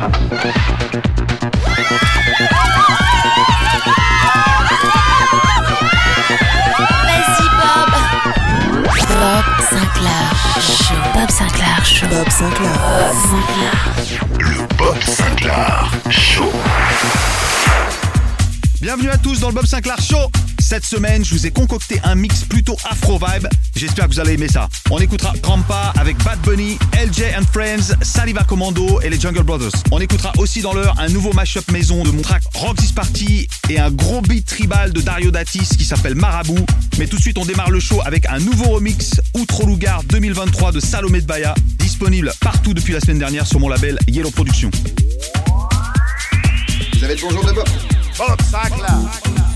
Bob. Bob Sinclair Show. Bob Sinclair Show. Bob Sinclair. Le Bob Sinclair Show. Bienvenue à tous dans le Bob Sinclair Show. Cette semaine, je vous ai concocté un mix plutôt afro-vibe. J'espère que vous allez aimer ça. On écoutera Crampa avec Bad Bunny, LJ and Friends, Saliva Commando et les Jungle Brothers. On écoutera aussi dans l'heure un nouveau mashup maison de mon track Rock This Party et un gros beat tribal de Dario Datis qui s'appelle Marabout. Mais tout de suite, on démarre le show avec un nouveau remix Outro Lugar 2023 de Salomé de Baya, disponible partout depuis la semaine dernière sur mon label Yellow Productions. Vous avez le bonjour de Bob. Bob Sinclair.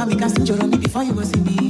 Mami, can sing Joromi before you go see me.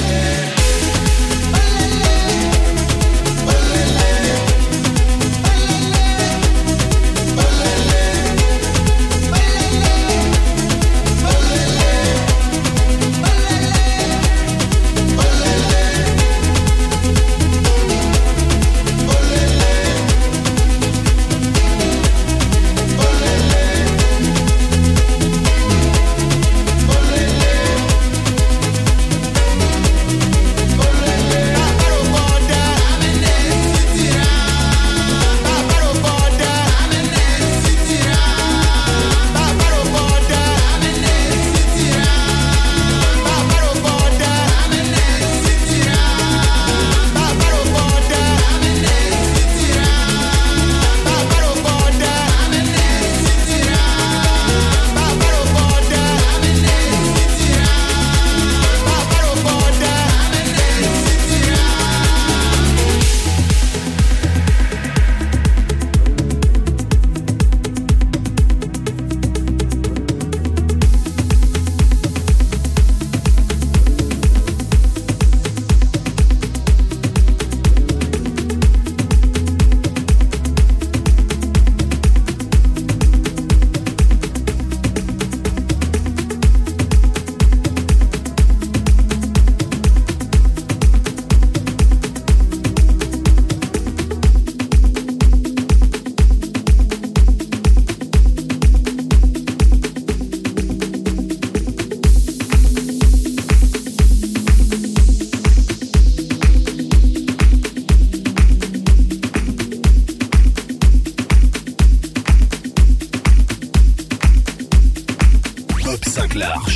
Live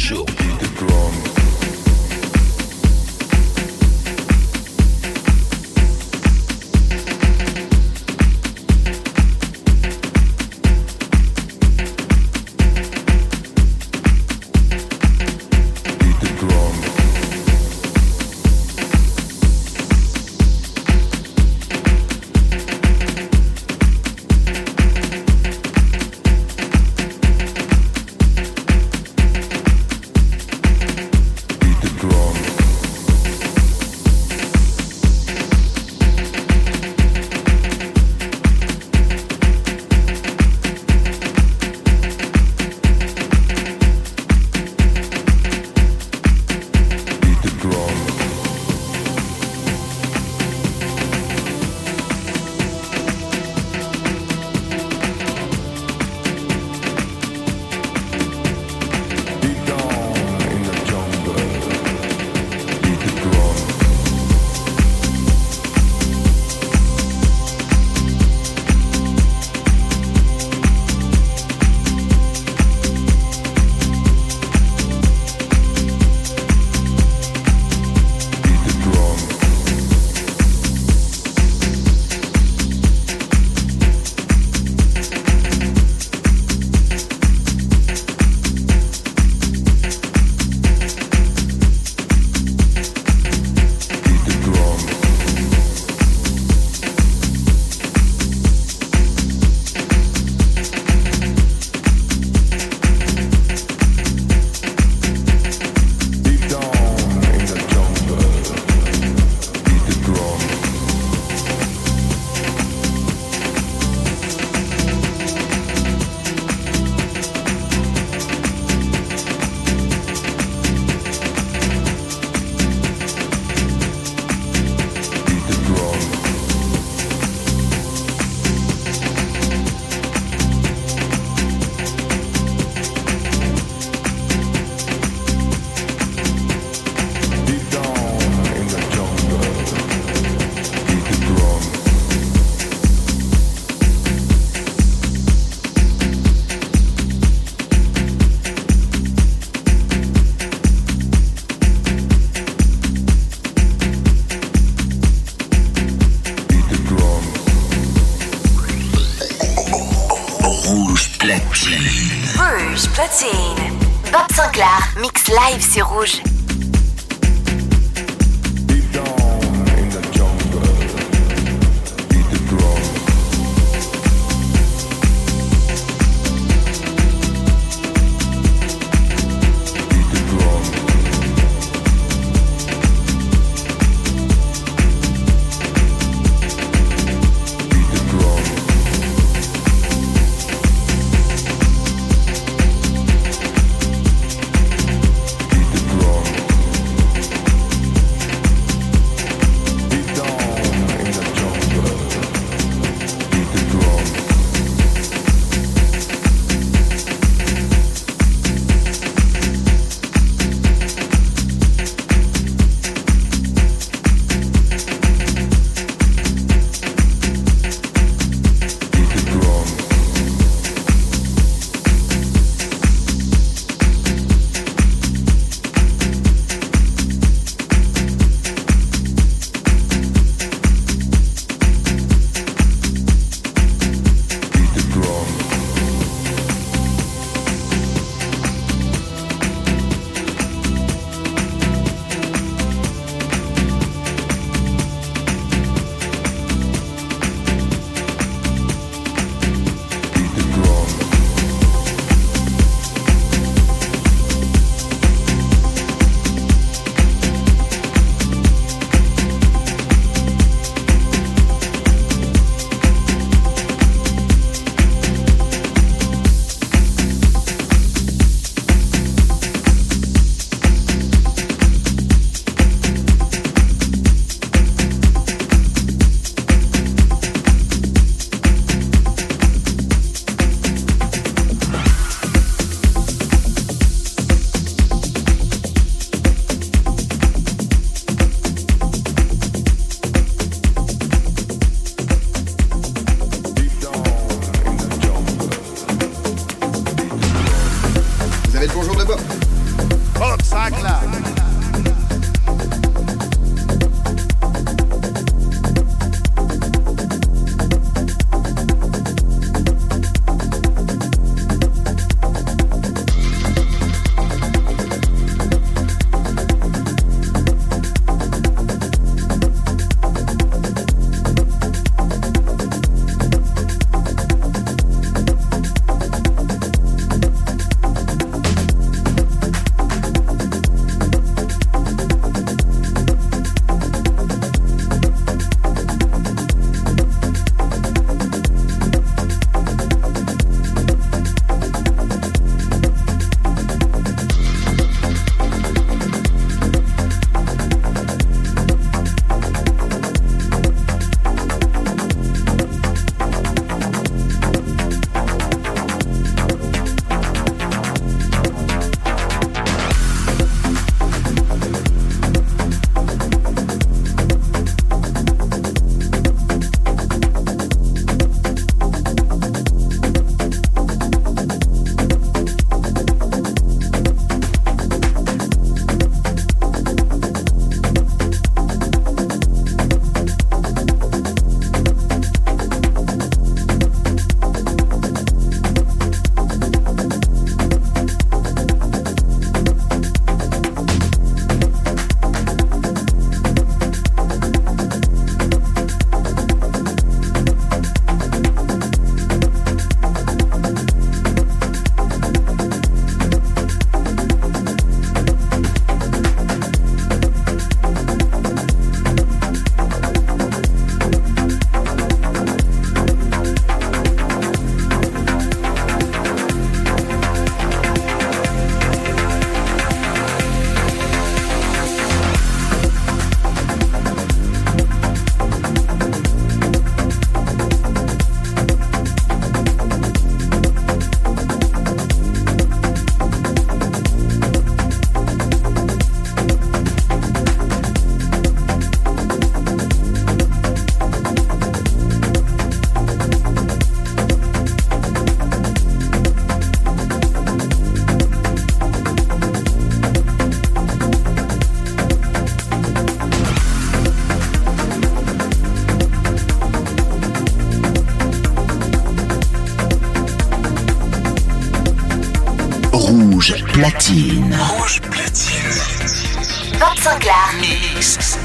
platine. Rouge platine. Bob Sinclair.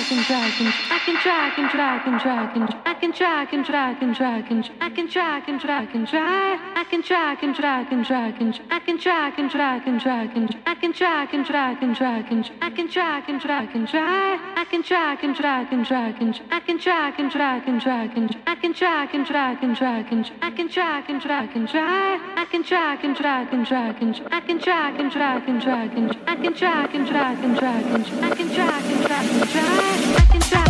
现在，现在。can try, I can try, I can try, I can I can try, I can try, I can try, I can I can try, I can try, I can try, I can try, I can try, I can try, I can I can try, I can try, I can try, I can I can try, I can try, I can try, I can I can try, I can try, I can try, I can try, I can try, I can try, I can I can try, I can try, I can try, I can I can try, I can try, I can try, I can I can try, I can try, I can try, I can try, I can try, I can try, I can I can try, I can try, I can try, I can I can try, I can try, I can try, I can I can try, I can try, I can try, I can try.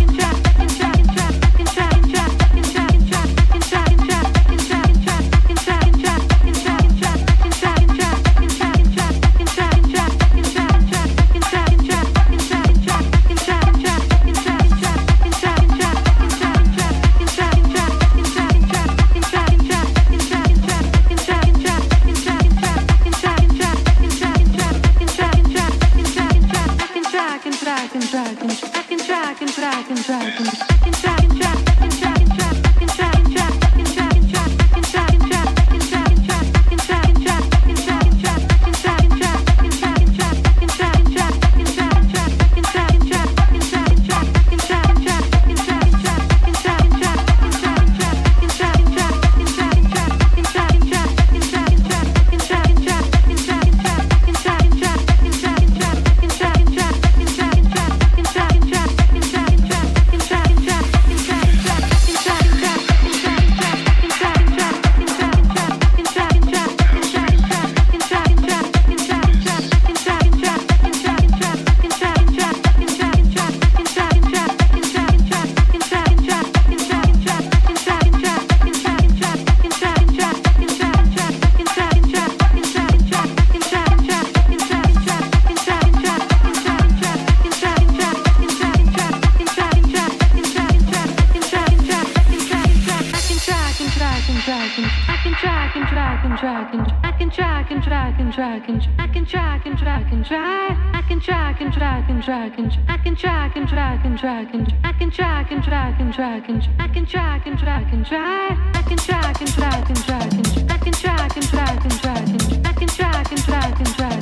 and drag and drag and I can drag and drag and drag and I can drag and drag and drag and I can drag and drag and drag I can drag and drag and drag and I can drag and drag and drag and I can drag and drag and drag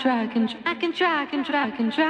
track and track and track and track and track and track.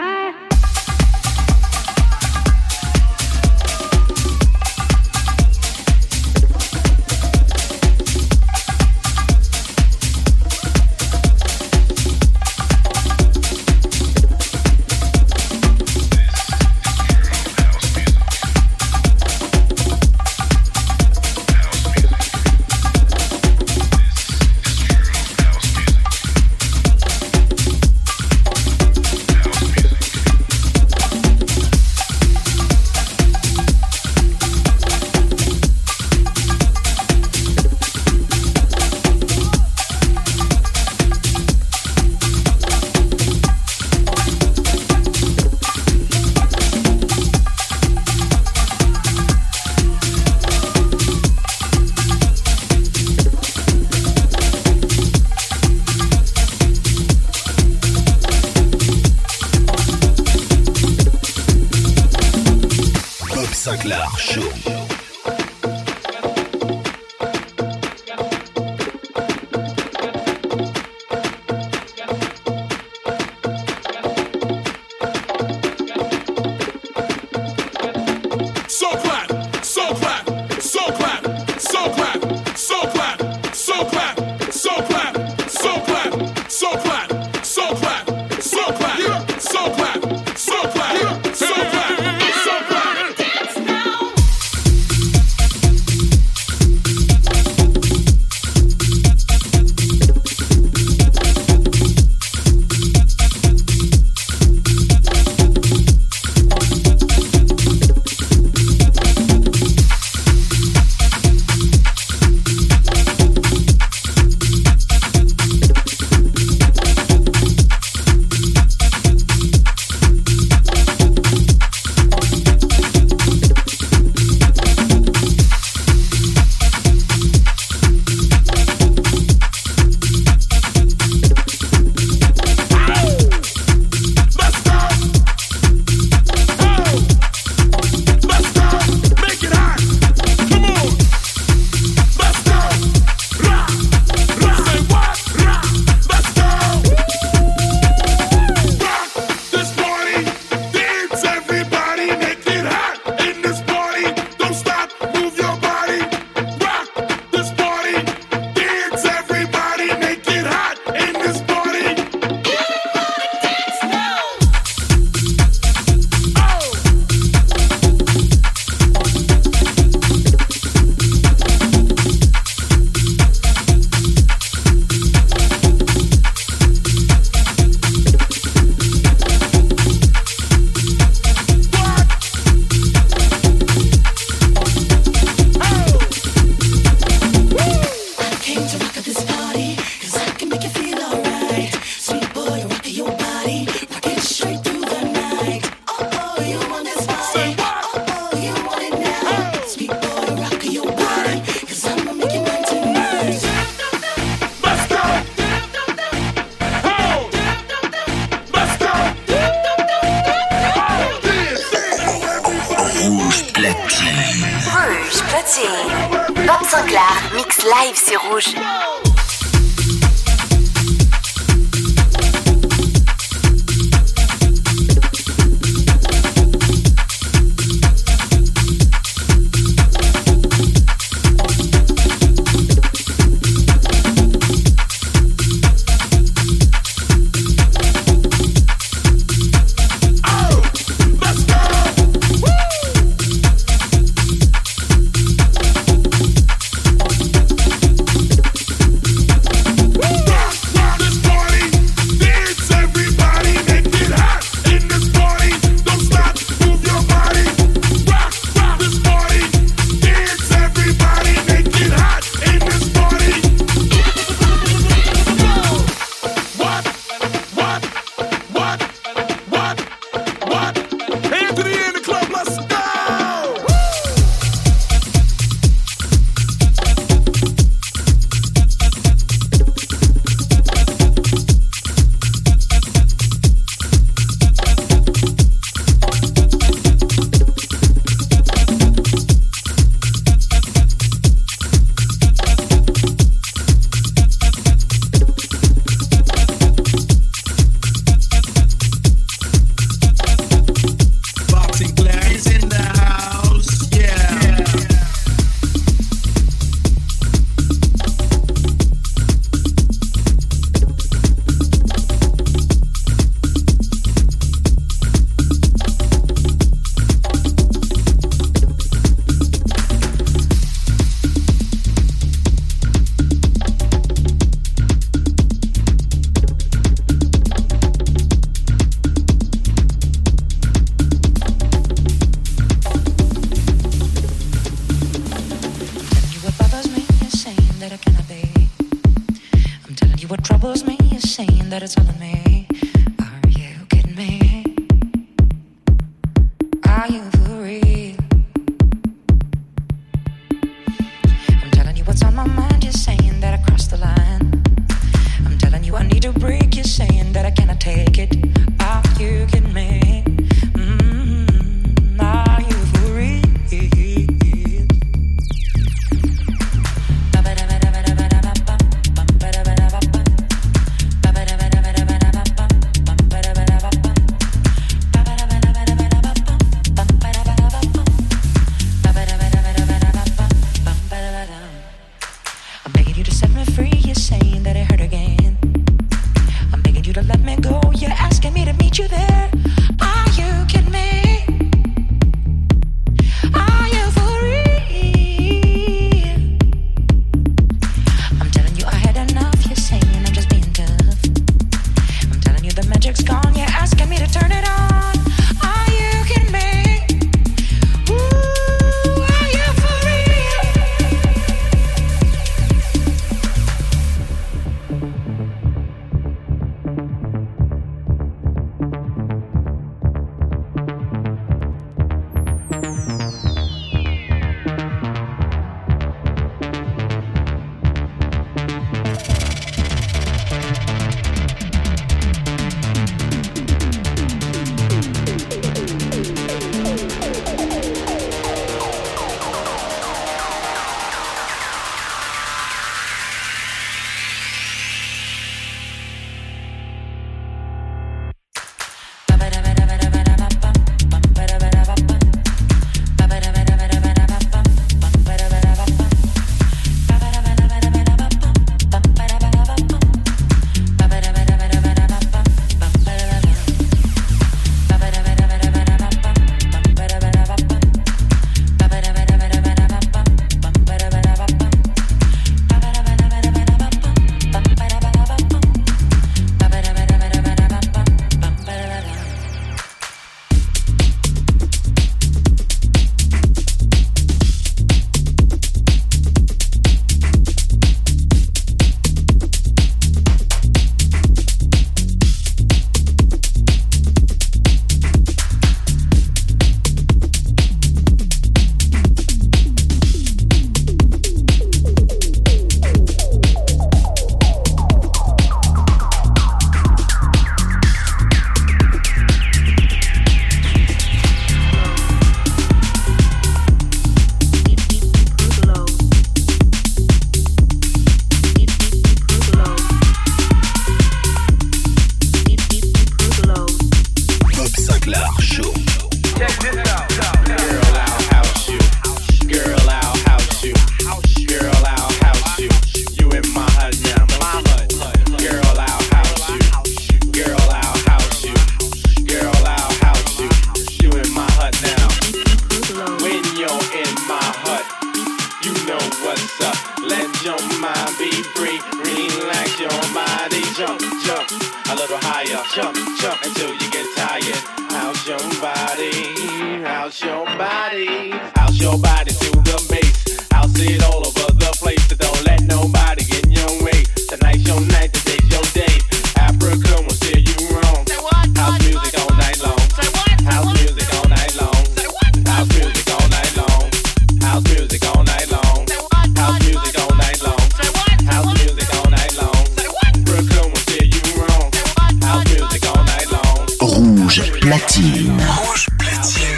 Rouge platine.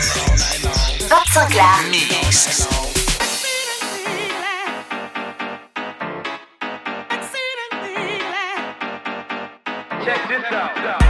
Bob Sinclair. Mix. Check this out.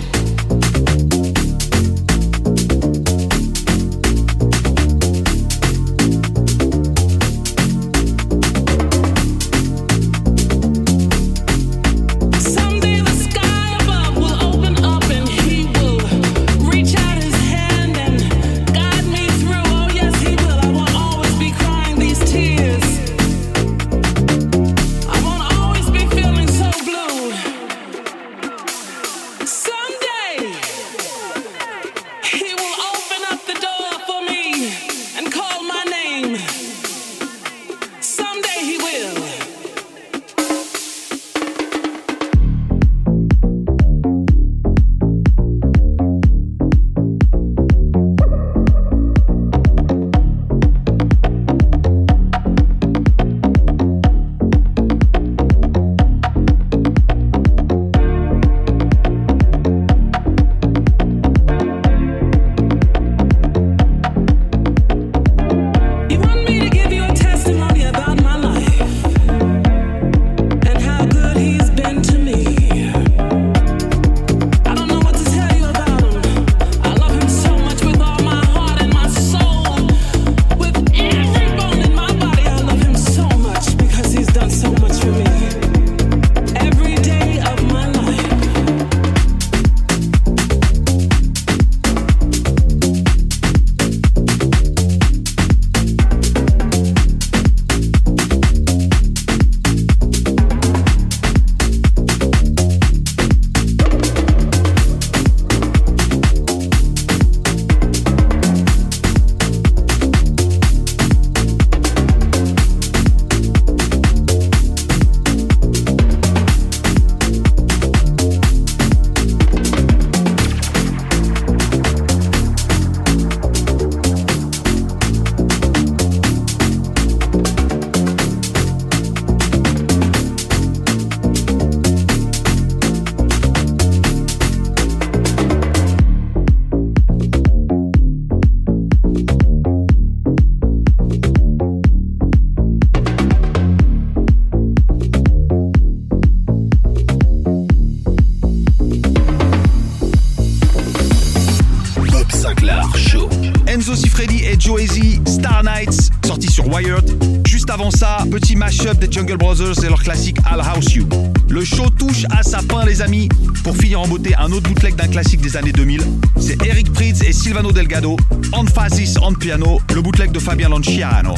Des Jungle Brothers et leur classique I'll House You. Le show touche à sa fin, les amis. Pour finir en beauté, un autre bootleg d'un classique des années 2000. C'est Eric Pritz et Silvano Delgado, Emphasis on Piano, le bootleg de Fabien Lanciano.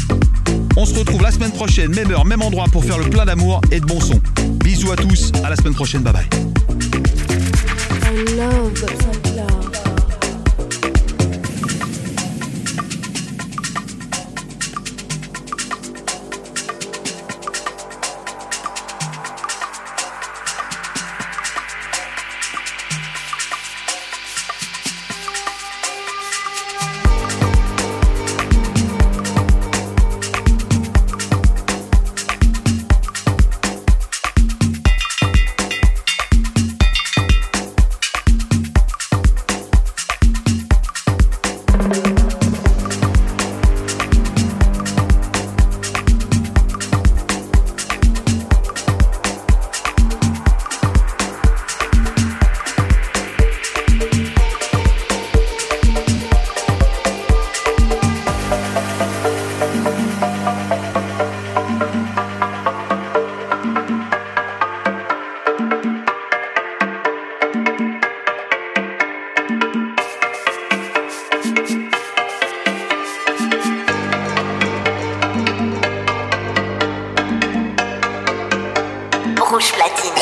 On se retrouve la semaine prochaine, même heure, même endroit, pour faire le plein d'amour et de bon son. Bisous à tous, à la semaine prochaine, bye bye.